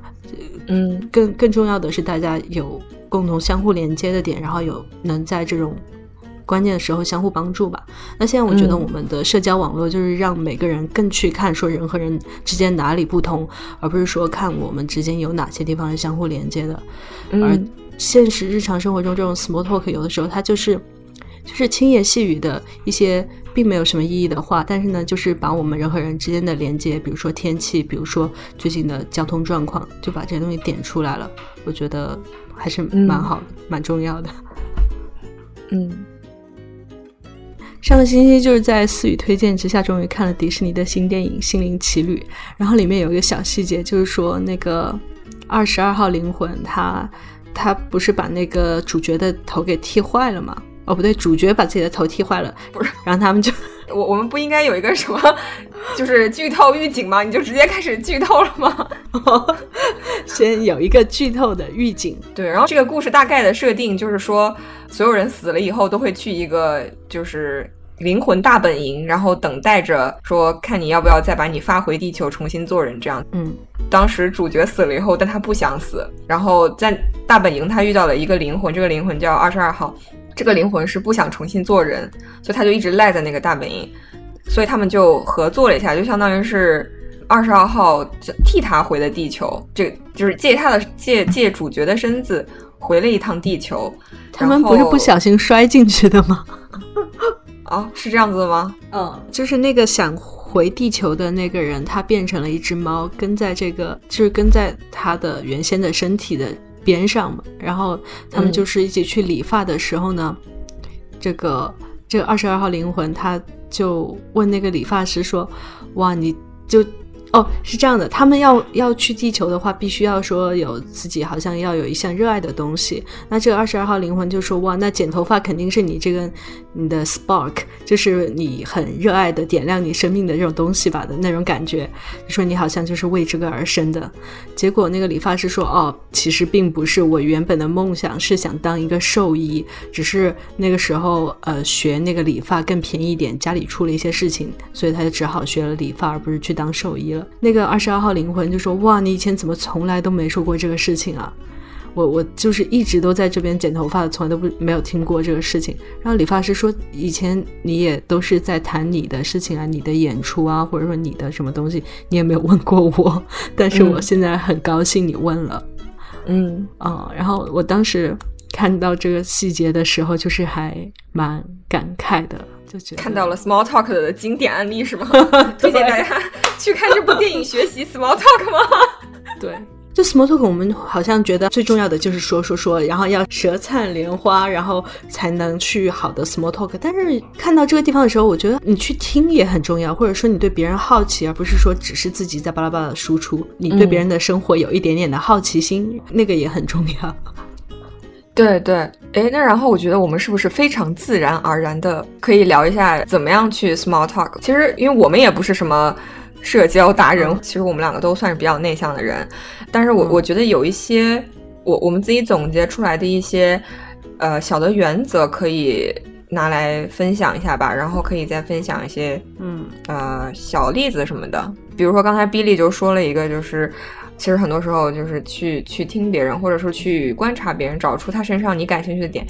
嗯，更更重要的是，大家有共同相互连接的点，然后有能在这种。关键的时候相互帮助吧。那现在我觉得我们的社交网络就是让每个人更去看说人和人之间哪里不同，而不是说看我们之间有哪些地方是相互连接的。而现实日常生活中这种 small talk 有的时候它就是就是轻言细语的一些并没有什么意义的话，但是呢，就是把我们人和人之间的连接，比如说天气，比如说最近的交通状况，就把这些东西点出来了。我觉得还是蛮好的，蛮重要的。嗯。上个星期就是在思雨推荐之下，终于看了迪士尼的新电影《心灵奇旅》。然后里面有一个小细节，就是说那个二十二号灵魂，他他不是把那个主角的头给剃坏了吗？哦，不对，主角把自己的头剃坏了，不是？然后他们就，*laughs* 我我们不应该有一个什么就是剧透预警吗？你就直接开始剧透了吗？*laughs* 先有一个剧透的预警。对，然后这个故事大概的设定就是说，所有人死了以后都会去一个就是灵魂大本营，然后等待着说看你要不要再把你发回地球重新做人这样。嗯，当时主角死了以后，但他不想死，然后在大本营他遇到了一个灵魂，这个灵魂叫二十二号，这个灵魂是不想重新做人，所以他就一直赖在那个大本营，所以他们就合作了一下，就相当于是。二十二号替他回了地球，这就是借他的借借主角的身子回了一趟地球。他们不是不小心摔进去的吗？*laughs* 啊，是这样子的吗？嗯，就是那个想回地球的那个人，他变成了一只猫，跟在这个就是跟在他的原先的身体的边上嘛。然后他们就是一起去理发的时候呢，这个这个二十二号灵魂他就问那个理发师说：“哇，你就。”哦，是这样的，他们要要去地球的话，必须要说有自己好像要有一项热爱的东西。那这个二十二号灵魂就说：“哇，那剪头发肯定是你这个你的 spark，就是你很热爱的点亮你生命的这种东西吧的那种感觉。说你好像就是为这个而生的。”结果那个理发师说：“哦，其实并不是，我原本的梦想是想当一个兽医，只是那个时候呃学那个理发更便宜一点，家里出了一些事情，所以他就只好学了理发，而不是去当兽医了。”那个二十二号灵魂就说：“哇，你以前怎么从来都没说过这个事情啊？我我就是一直都在这边剪头发，从来都不没有听过这个事情。”然后理发师说：“以前你也都是在谈你的事情啊，你的演出啊，或者说你的什么东西，你也没有问过我。*laughs* 但是我现在很高兴你问了，嗯啊。然后我当时看到这个细节的时候，就是还蛮感慨的。”看到了 small talk 的经典案例是吗？*laughs* 推荐大家去看这部电影学习 small talk 吗？*laughs* 对，就 small talk，我们好像觉得最重要的就是说说说，然后要舌灿莲花，然后才能去好的 small talk。但是看到这个地方的时候，我觉得你去听也很重要，或者说你对别人好奇，而不是说只是自己在巴拉巴拉的输出，你对别人的生活有一点点的好奇心，那个也很重要。对对，哎，那然后我觉得我们是不是非常自然而然的可以聊一下怎么样去 small talk？其实因为我们也不是什么社交达人，其实我们两个都算是比较内向的人，但是我我觉得有一些我我们自己总结出来的一些呃小的原则可以拿来分享一下吧，然后可以再分享一些嗯呃小例子什么的，比如说刚才 Billy 就说了一个就是。其实很多时候就是去去听别人，或者说去观察别人，找出他身上你感兴趣的点，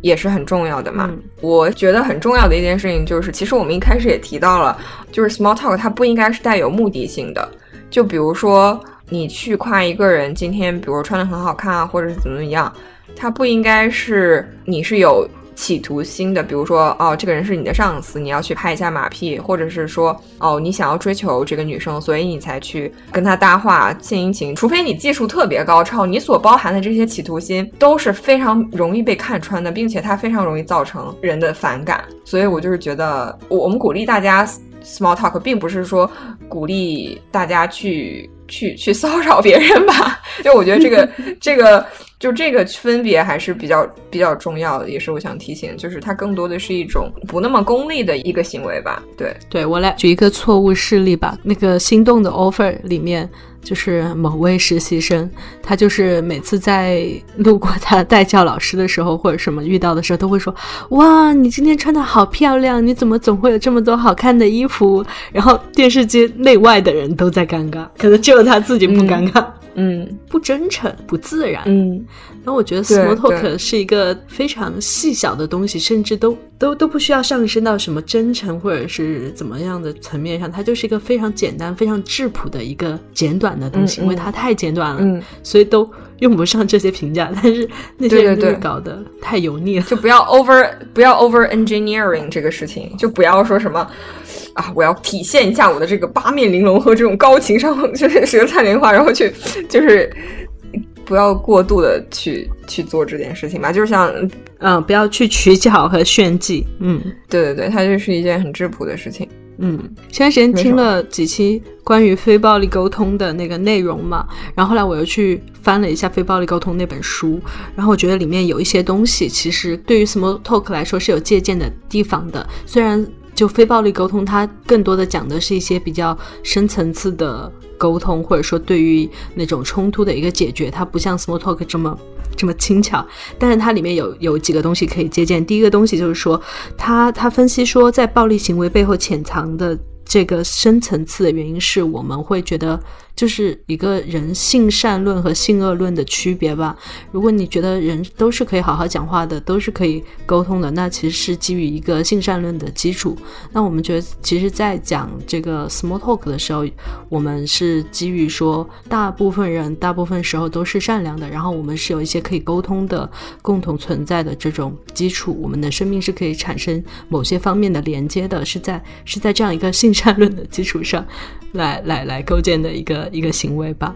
也是很重要的嘛。我觉得很重要的一件事情就是，其实我们一开始也提到了，就是 small talk 它不应该是带有目的性的。就比如说你去夸一个人今天，比如穿的很好看啊，或者是怎么怎么样，它不应该是你是有。企图心的，比如说，哦，这个人是你的上司，你要去拍一下马屁，或者是说，哦，你想要追求这个女生，所以你才去跟她搭话献殷勤。除非你技术特别高超，你所包含的这些企图心都是非常容易被看穿的，并且它非常容易造成人的反感。所以我就是觉得，我我们鼓励大家 small talk，并不是说鼓励大家去去去骚扰别人吧，就我觉得这个 *laughs* 这个。就这个分别还是比较比较重要的，也是我想提醒，就是它更多的是一种不那么功利的一个行为吧。对，对我来举一个错误事例吧。那个心动的 offer 里面，就是某位实习生，他就是每次在路过他代教老师的时候，或者什么遇到的时候，都会说：“哇，你今天穿的好漂亮，你怎么总会有这么多好看的衣服？”然后电视机内外的人都在尴尬，可能只有他自己不尴尬。不真诚，不自然。嗯，那我觉得 small talk 是一个非常细小的东西，甚至都都都不需要上升到什么真诚或者是怎么样的层面上，它就是一个非常简单、非常质朴的一个简短的东西，因为它太简短了，所以都用不上这些评价。但是那些人就是搞得太油腻了，就不要 over 不要 over engineering 这个事情，就不要说什么。啊！我要体现一下我的这个八面玲珑和这种高情商，*laughs* 就是舌灿莲花，然后去，就是不要过度的去去做这件事情吧。就是像，嗯，不要去取巧和炫技。嗯，对对对，它就是一件很质朴的事情。嗯，前段时间听了几期关于非暴力沟通的那个内容嘛，然后后来我又去翻了一下《非暴力沟通》那本书，然后我觉得里面有一些东西，其实对于 Small Talk 来说是有借鉴的地方的，虽然。就非暴力沟通，它更多的讲的是一些比较深层次的沟通，或者说对于那种冲突的一个解决，它不像 small talk 这么这么轻巧。但是它里面有有几个东西可以借鉴。第一个东西就是说，他他分析说，在暴力行为背后潜藏的这个深层次的原因是我们会觉得。就是一个人性善论和性恶论的区别吧。如果你觉得人都是可以好好讲话的，都是可以沟通的，那其实是基于一个性善论的基础。那我们觉得，其实，在讲这个 small talk 的时候，我们是基于说，大部分人大部分时候都是善良的，然后我们是有一些可以沟通的共同存在的这种基础，我们的生命是可以产生某些方面的连接的，是在是在这样一个性善论的基础上来来来构建的一个。一个行为吧，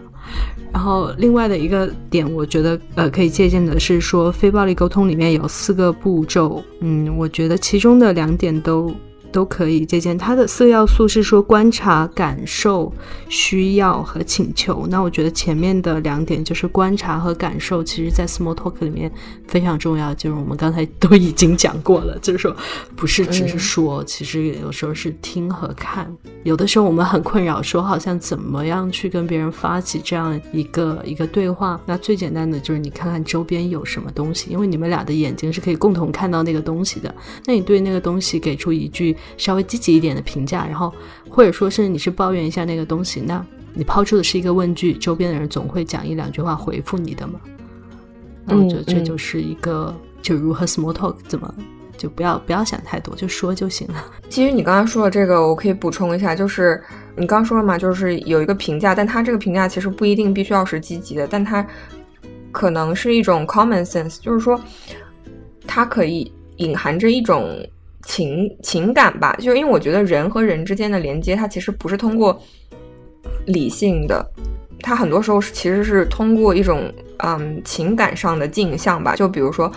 然后另外的一个点，我觉得呃可以借鉴的是说，非暴力沟通里面有四个步骤，嗯，我觉得其中的两点都。都可以借鉴它的四个要素是说观察、感受、需要和请求。那我觉得前面的两点就是观察和感受，其实在 small talk 里面非常重要。就是我们刚才都已经讲过了，就是说不是只是说，其实有时候是听和看。有的时候我们很困扰，说好像怎么样去跟别人发起这样一个 *laughs* 一个对话。那最简单的就是你看看周边有什么东西，因为你们俩的眼睛是可以共同看到那个东西的。那你对那个东西给出一句。稍微积极一点的评价，然后或者说甚至你是抱怨一下那个东西，那你抛出的是一个问句，周边的人总会讲一两句话回复你的嘛？那我觉得这就是一个就如何 small talk 怎么就不要不要想太多，就说就行了。其实你刚刚说的这个，我可以补充一下，就是你刚说了嘛，就是有一个评价，但他这个评价其实不一定必须要是积极的，但他可能是一种 common sense，就是说它可以隐含着一种。情情感吧，就因为我觉得人和人之间的连接，它其实不是通过理性的，它很多时候是其实是通过一种嗯情感上的镜像吧。就比如说，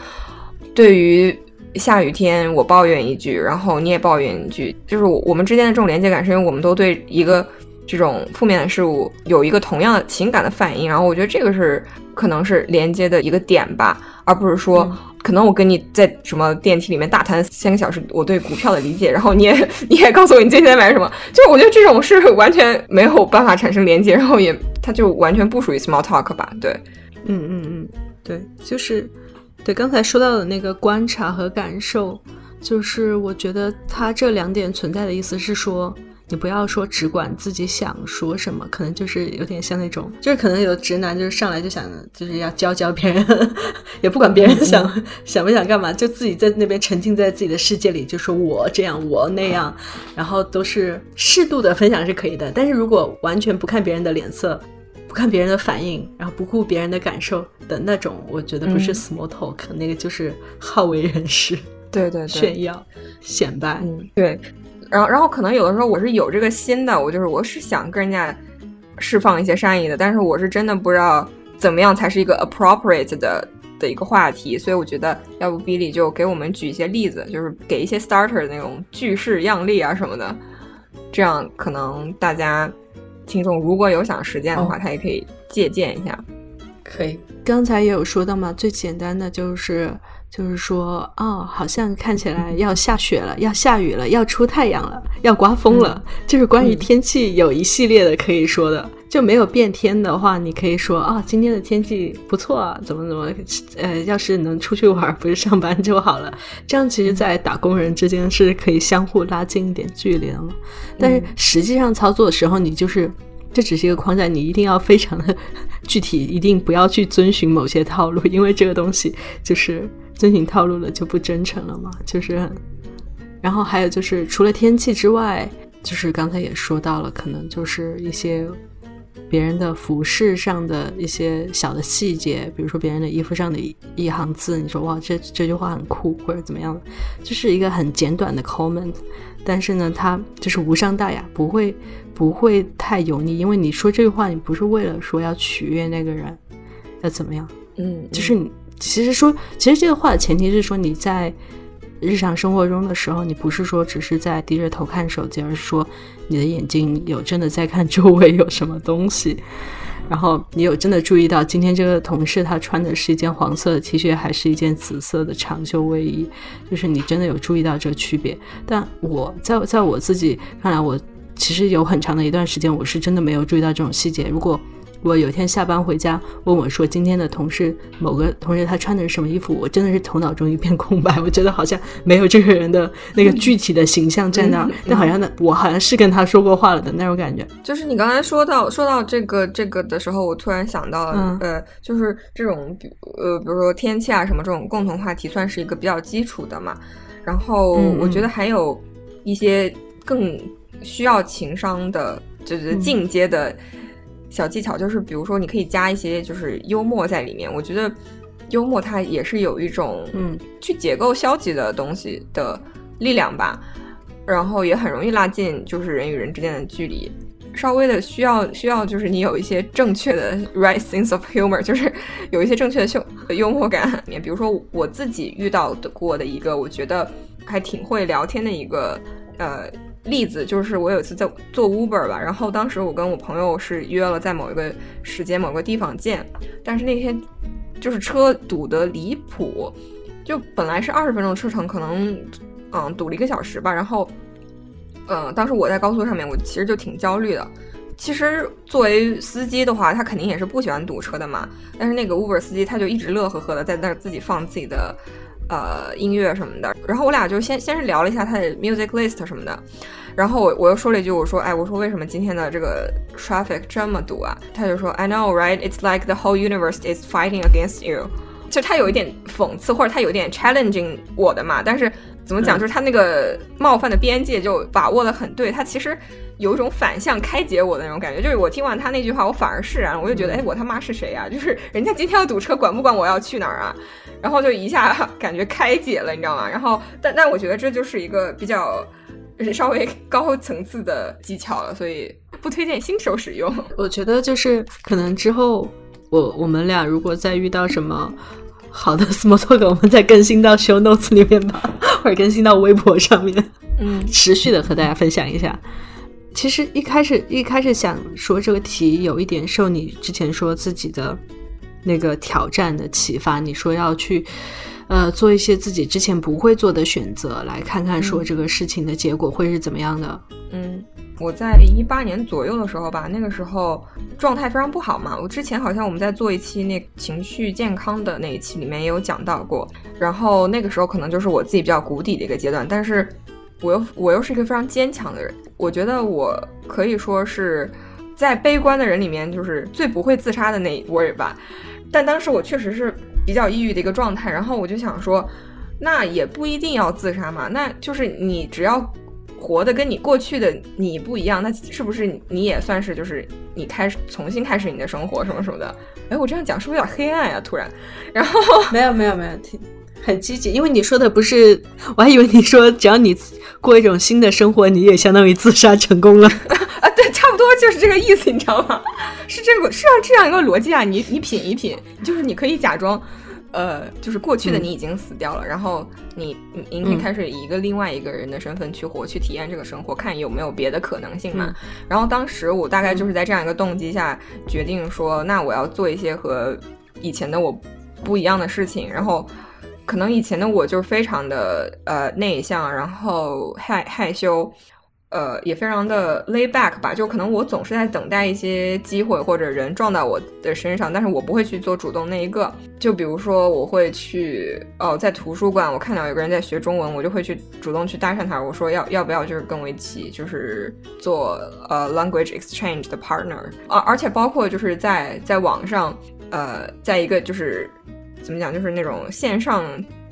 对于下雨天我抱怨一句，然后你也抱怨一句，就是我们之间的这种连接感，是因为我们都对一个这种负面的事物有一个同样的情感的反应，然后我觉得这个是可能是连接的一个点吧，而不是说。可能我跟你在什么电梯里面大谈三个小时，我对股票的理解，然后你也你也告诉我你最近在买什么，就我觉得这种是完全没有办法产生连接，然后也它就完全不属于 small talk 吧？对，嗯嗯嗯，对，就是对刚才说到的那个观察和感受，就是我觉得它这两点存在的意思是说。你不要说只管自己想说什么，可能就是有点像那种，就是可能有直男就是上来就想就是要教教别人，*laughs* 也不管别人想想不想干嘛，就自己在那边沉浸在自己的世界里，就说我这样我那样，然后都是适度的分享是可以的。但是如果完全不看别人的脸色，不看别人的反应，然后不顾别人的感受的那种，我觉得不是 small talk，那个就是好为人师，对对对，炫耀显摆，嗯，对。然后，然后可能有的时候我是有这个心的，我就是我是想跟人家释放一些善意的，但是我是真的不知道怎么样才是一个 appropriate 的的一个话题，所以我觉得要不 Billy 就给我们举一些例子，就是给一些 starter 的那种句式样例啊什么的，这样可能大家听众如果有想实践的话，他也可以借鉴一下。可以，刚才也有说到嘛，最简单的就是。就是说，哦，好像看起来要下雪了，要下雨了，要出太阳了，要刮风了。就是关于天气有一系列的可以说的，就没有变天的话，你可以说啊，今天的天气不错啊，怎么怎么，呃，要是能出去玩，不是上班就好了。这样其实，在打工人之间是可以相互拉近一点距离的嘛。但是实际上操作的时候，你就是这只是一个框架，你一定要非常的 *laughs* 具体，一定不要去遵循某些套路，因为这个东西就是。遵循套路了就不真诚了嘛，就是，然后还有就是除了天气之外，就是刚才也说到了，可能就是一些别人的服饰上的一些小的细节，比如说别人的衣服上的一一行字，你说哇这这句话很酷或者怎么样的，就是一个很简短的 comment，但是呢，它就是无伤大雅，不会不会太油腻，因为你说这句话，你不是为了说要取悦那个人，要怎么样，嗯，就是你。其实说，其实这个话的前提是说你在日常生活中的时候，你不是说只是在低着头看手机，而是说你的眼睛有真的在看周围有什么东西。*laughs* 然后你有真的注意到今天这个同事他穿的是一件黄色的 T 恤，还是一件紫色的长袖卫衣？就是你真的有注意到这个区别。但我在在我自己看来，我其实有很长的一段时间，我是真的没有注意到这种细节。如果我有一天下班回家，问我说今天的同事某个同事他穿的是什么衣服，我真的是头脑中一片空白。我觉得好像没有这个人的那个具体的形象在那儿，但好像呢，我好像是跟他说过话了的那种感觉。就是你刚才说到说到这个这个的时候，我突然想到了，呃，就是这种呃，比如说天气啊什么这种共同话题，算是一个比较基础的嘛。然后我觉得还有一些更需要情商的，就是进阶的。小技巧就是，比如说，你可以加一些就是幽默在里面。我觉得幽默它也是有一种嗯，去解构消极的东西的力量吧。然后也很容易拉近就是人与人之间的距离。稍微的需要需要就是你有一些正确的 right sense of humor，*laughs* 就是有一些正确的幽幽默感。比如说我自己遇到的过的一个，我觉得还挺会聊天的一个呃。例子就是我有一次在做 Uber 吧，然后当时我跟我朋友是约了在某一个时间某个地方见，但是那天就是车堵得离谱，就本来是二十分钟车程，可能嗯堵了一个小时吧。然后嗯，当时我在高速上面，我其实就挺焦虑的。其实作为司机的话，他肯定也是不喜欢堵车的嘛。但是那个 Uber 司机他就一直乐呵呵的在那儿自己放自己的。呃，音乐什么的，然后我俩就先先是聊了一下他的 music list 什么的，然后我我又说了一句，我说，哎，我说为什么今天的这个 traffic 这么堵啊？他就说，I know, right? It's like the whole universe is fighting against you。就他有一点讽刺，或者他有点 challenging 我的嘛，但是怎么讲，就是他那个冒犯的边界就把握的很对，他其实有一种反向开解我的那种感觉，就是我听完他那句话，我反而释然，我就觉得，哎，我他妈是谁啊？就是人家今天要堵车，管不管我要去哪儿啊？然后就一下 *laughs* 感觉开解了，你知道吗？然后，但但我觉得这就是一个比较稍微高层次的技巧了，所以不推荐新手使用。*laughs* 我觉得就是可能之后我我们俩如果再遇到什么好的 small talk，我们再更新到 show notes 里面吧，或者更新到微博上面，嗯，持续的和大家分享一下。其实一开始一开始想说这个题，有一点受你之前说自己的。那个挑战的启发，你说要去，呃，做一些自己之前不会做的选择，来看看说这个事情的结果会是怎么样的。嗯，我在一八年左右的时候吧，那个时候状态非常不好嘛。我之前好像我们在做一期那情绪健康的那一期里面也有讲到过，然后那个时候可能就是我自己比较谷底的一个阶段，但是我又我又是一个非常坚强的人，我觉得我可以说是在悲观的人里面就是最不会自杀的那一波人吧。但当时我确实是比较抑郁的一个状态，然后我就想说，那也不一定要自杀嘛，那就是你只要活的跟你过去的你不一样，那是不是你也算是就是你开始重新开始你的生活什么什么的？哎，我这样讲是不是有点黑暗呀？突然，然后 *laughs* 没有没有没有，挺很积极，因为你说的不是，我还以为你说只要你过一种新的生活，你也相当于自杀成功了。*laughs* 啊，对，差不多就是这个意思，你知道吗？*laughs* 是这个，是这样一个逻辑啊。你你品一品，就是你可以假装，呃，就是过去的你已经死掉了，然后你你明天开始以一个另外一个人的身份去活，去体验这个生活，看有没有别的可能性嘛。然后当时我大概就是在这样一个动机下决定说，那我要做一些和以前的我不一样的事情。然后可能以前的我就是非常的呃内向，然后害害羞。呃，也非常的 lay back 吧，就可能我总是在等待一些机会或者人撞到我的身上，但是我不会去做主动那一个。就比如说，我会去哦，在图书馆，我看到有个人在学中文，我就会去主动去搭讪他，我说要要不要就是跟我一起就是做呃 language exchange 的 partner 啊，而且包括就是在在网上，呃，在一个就是怎么讲，就是那种线上。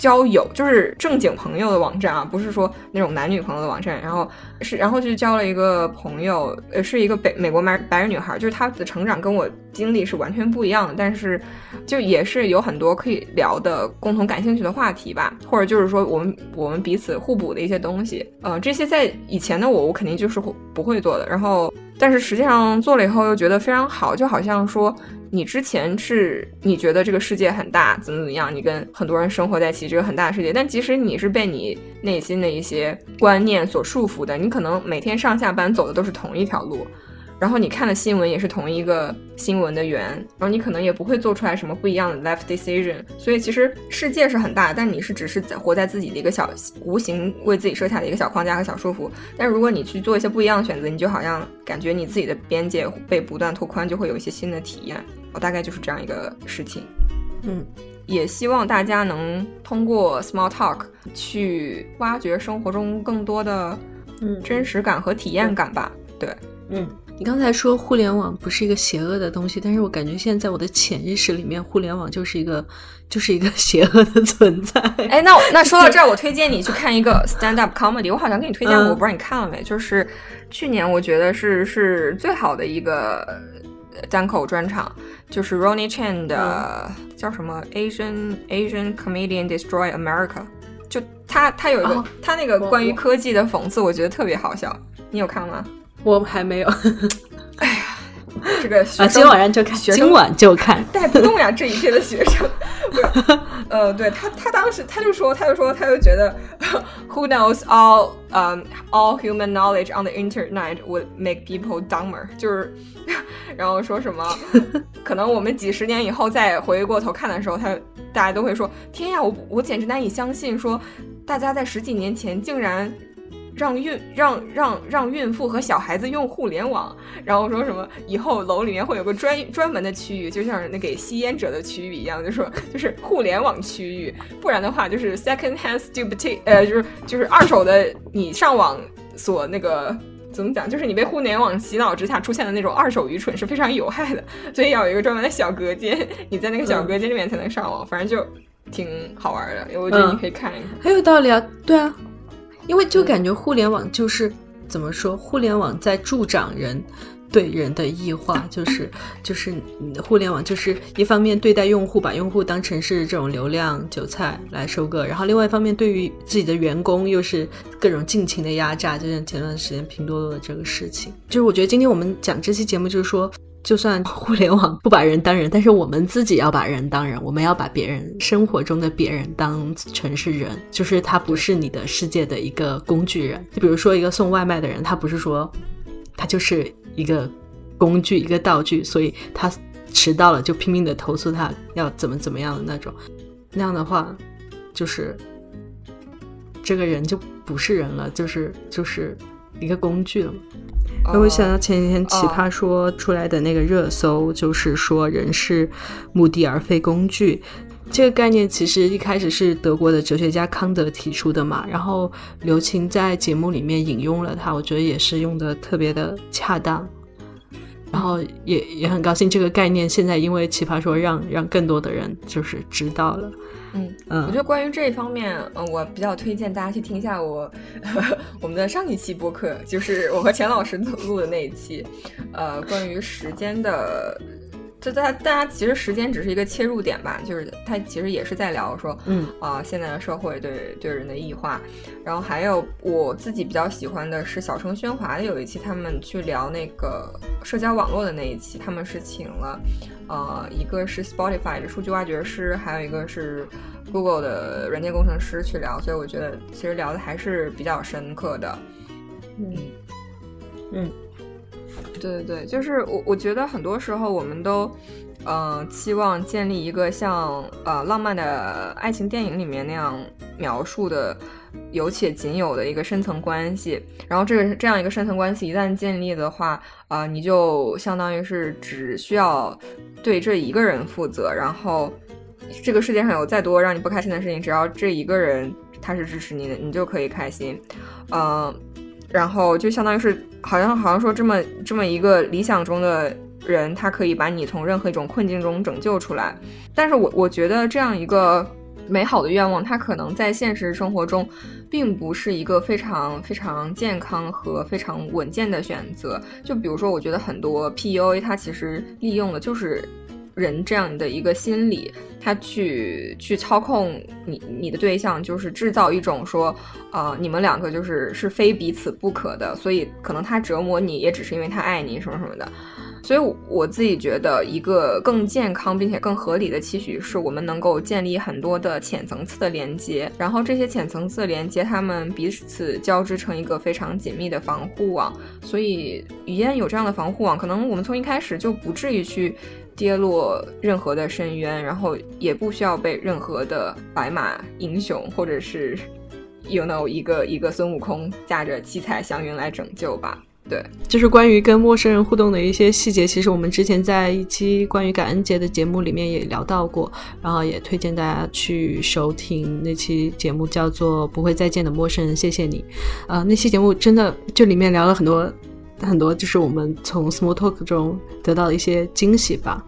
交友就是正经朋友的网站啊，不是说那种男女朋友的网站。然后是，然后就交了一个朋友，呃，是一个北美国白白人女孩，就是她的成长跟我经历是完全不一样的，但是就也是有很多可以聊的共同感兴趣的话题吧，或者就是说我们我们彼此互补的一些东西。呃，这些在以前的我，我肯定就是不会做的。然后但是实际上做了以后又觉得非常好，就好像说你之前是你觉得这个世界很大，怎么怎么样，你跟很多人生活在一起，这个很大的世界，但即使你是被你内心的一些观念所束缚的，你可能每天上下班走的都是同一条路。然后你看的新闻也是同一个新闻的源，然后你可能也不会做出来什么不一样的 life decision。所以其实世界是很大，但你是只是在活在自己的一个小无形为自己设下的一个小框架和小束缚。但如果你去做一些不一样的选择，你就好像感觉你自己的边界被不断拓宽，就会有一些新的体验。我大概就是这样一个事情。嗯，也希望大家能通过 small talk 去挖掘生活中更多的嗯真实感和体验感吧。对，嗯。你刚才说互联网不是一个邪恶的东西，但是我感觉现在在我的潜意识里面，互联网就是一个就是一个邪恶的存在。哎，那那说到这儿，我推荐你去看一个 stand up comedy，我好像给你推荐过，我不知道你看了没？就是去年我觉得是是最好的一个单口专场，就是 Ronnie Chan 的叫什么？Asian Asian Comedian Destroy America，就他他有一个他那个关于科技的讽刺，我觉得特别好笑，你有看吗？我还没有，*laughs* 哎呀，这个啊，今晚上就看，今晚就看，*laughs* 带不动呀，这一届的学生，不是，呃，对他，他当时他就说，他就说，他就觉得，Who knows all, um, all human knowledge on the internet would make people dumber，就是，然后说什么，*laughs* 可能我们几十年以后再回过头看的时候，他大家都会说，天呀，我我简直难以相信，说大家在十几年前竟然。让孕让让让孕妇和小孩子用互联网，然后说什么以后楼里面会有个专专门的区域，就像那给吸烟者的区域一样，就说就是互联网区域，不然的话就是 second hand stupidity，呃，就是就是二手的你上网所那个怎么讲，就是你被互联网洗脑之下出现的那种二手愚蠢是非常有害的，所以要有一个专门的小隔间，你在那个小隔间里面才能上网，反正就挺好玩的，我觉得你可以看一看，很有道理啊，对啊。因为就感觉互联网就是怎么说，互联网在助长人对人的异化，就是就是互联网就是一方面对待用户，把用户当成是这种流量韭菜来收割，然后另外一方面对于自己的员工又是各种尽情的压榨，就像前段时间拼多多的这个事情。就是我觉得今天我们讲这期节目，就是说。就算互联网不把人当人，但是我们自己要把人当人，我们要把别人生活中的别人当成是人，就是他不是你的世界的一个工具人。就比如说一个送外卖的人，他不是说他就是一个工具、一个道具，所以他迟到了就拼命的投诉他要怎么怎么样的那种。那样的话，就是这个人就不是人了，就是就是一个工具了。那我想到前几天奇葩说出来的那个热搜，就是说人是目的而非工具。这个概念其实一开始是德国的哲学家康德提出的嘛，然后刘擎在节目里面引用了他，我觉得也是用的特别的恰当。然后也也很高兴这个概念现在因为奇葩说让让更多的人就是知道了。嗯嗯，我觉得关于这一方面，嗯，我比较推荐大家去听一下我 *laughs* 我们的上一期播客，就是我和钱老师录的那一期，呃，关于时间的。就大大家其实时间只是一个切入点吧，就是他其实也是在聊说，嗯。啊，现在的社会对对人的异化，然后还有我自己比较喜欢的是小城喧哗的有一期，他们去聊那个社交网络的那一期，他们是请了，呃，一个是 Spotify 的数据挖掘师，还有一个是 Google 的软件工程师去聊，所以我觉得其实聊的还是比较深刻的，嗯。嗯。对对对，就是我我觉得很多时候我们都，呃，期望建立一个像呃浪漫的爱情电影里面那样描述的有且仅有的一个深层关系，然后这个这样一个深层关系一旦建立的话，啊，你就相当于是只需要对这一个人负责，然后这个世界上有再多让你不开心的事情，只要这一个人他是支持你的，你就可以开心，嗯。然后就相当于是，好像好像说这么这么一个理想中的人，他可以把你从任何一种困境中拯救出来。但是我我觉得这样一个美好的愿望，它可能在现实生活中，并不是一个非常非常健康和非常稳健的选择。就比如说，我觉得很多 PUA 它其实利用的就是人这样的一个心理。他去去操控你你的对象，就是制造一种说，呃，你们两个就是是非彼此不可的，所以可能他折磨你也只是因为他爱你什么什么的。所以我自己觉得，一个更健康并且更合理的期许，是我们能够建立很多的浅层次的连接，然后这些浅层次连接，他们彼此交织成一个非常紧密的防护网。所以语言有这样的防护网，可能我们从一开始就不至于去跌落任何的深渊，然后也不需要被任何的白马英雄或者是有那一个一个孙悟空驾着七彩祥云来拯救吧。对，就是关于跟陌生人互动的一些细节，其实我们之前在一期关于感恩节的节目里面也聊到过，然后也推荐大家去收听那期节目，叫做《不会再见的陌生人》，谢谢你。呃，那期节目真的就里面聊了很多很多，就是我们从 small talk 中得到的一些惊喜吧。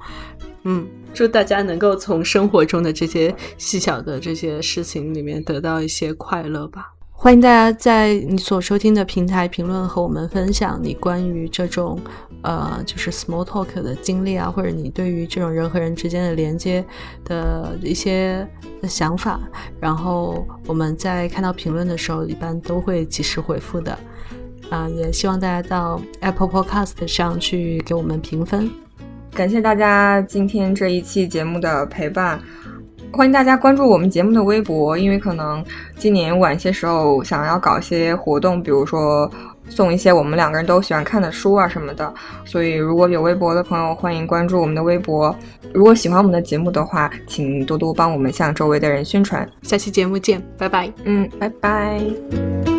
嗯，祝大家能够从生活中的这些细小的这些事情里面得到一些快乐吧。欢迎大家在你所收听的平台评论和我们分享你关于这种呃就是 small talk 的经历啊，或者你对于这种人和人之间的连接的一些想法。然后我们在看到评论的时候，一般都会及时回复的。啊，也希望大家到 Apple Podcast 上去给我们评分。感谢大家今天这一期节目的陪伴。欢迎大家关注我们节目的微博，因为可能今年晚些时候想要搞一些活动，比如说送一些我们两个人都喜欢看的书啊什么的，所以如果有微博的朋友，欢迎关注我们的微博。如果喜欢我们的节目的话，请多多帮我们向周围的人宣传。下期节目见，拜拜。嗯，拜拜。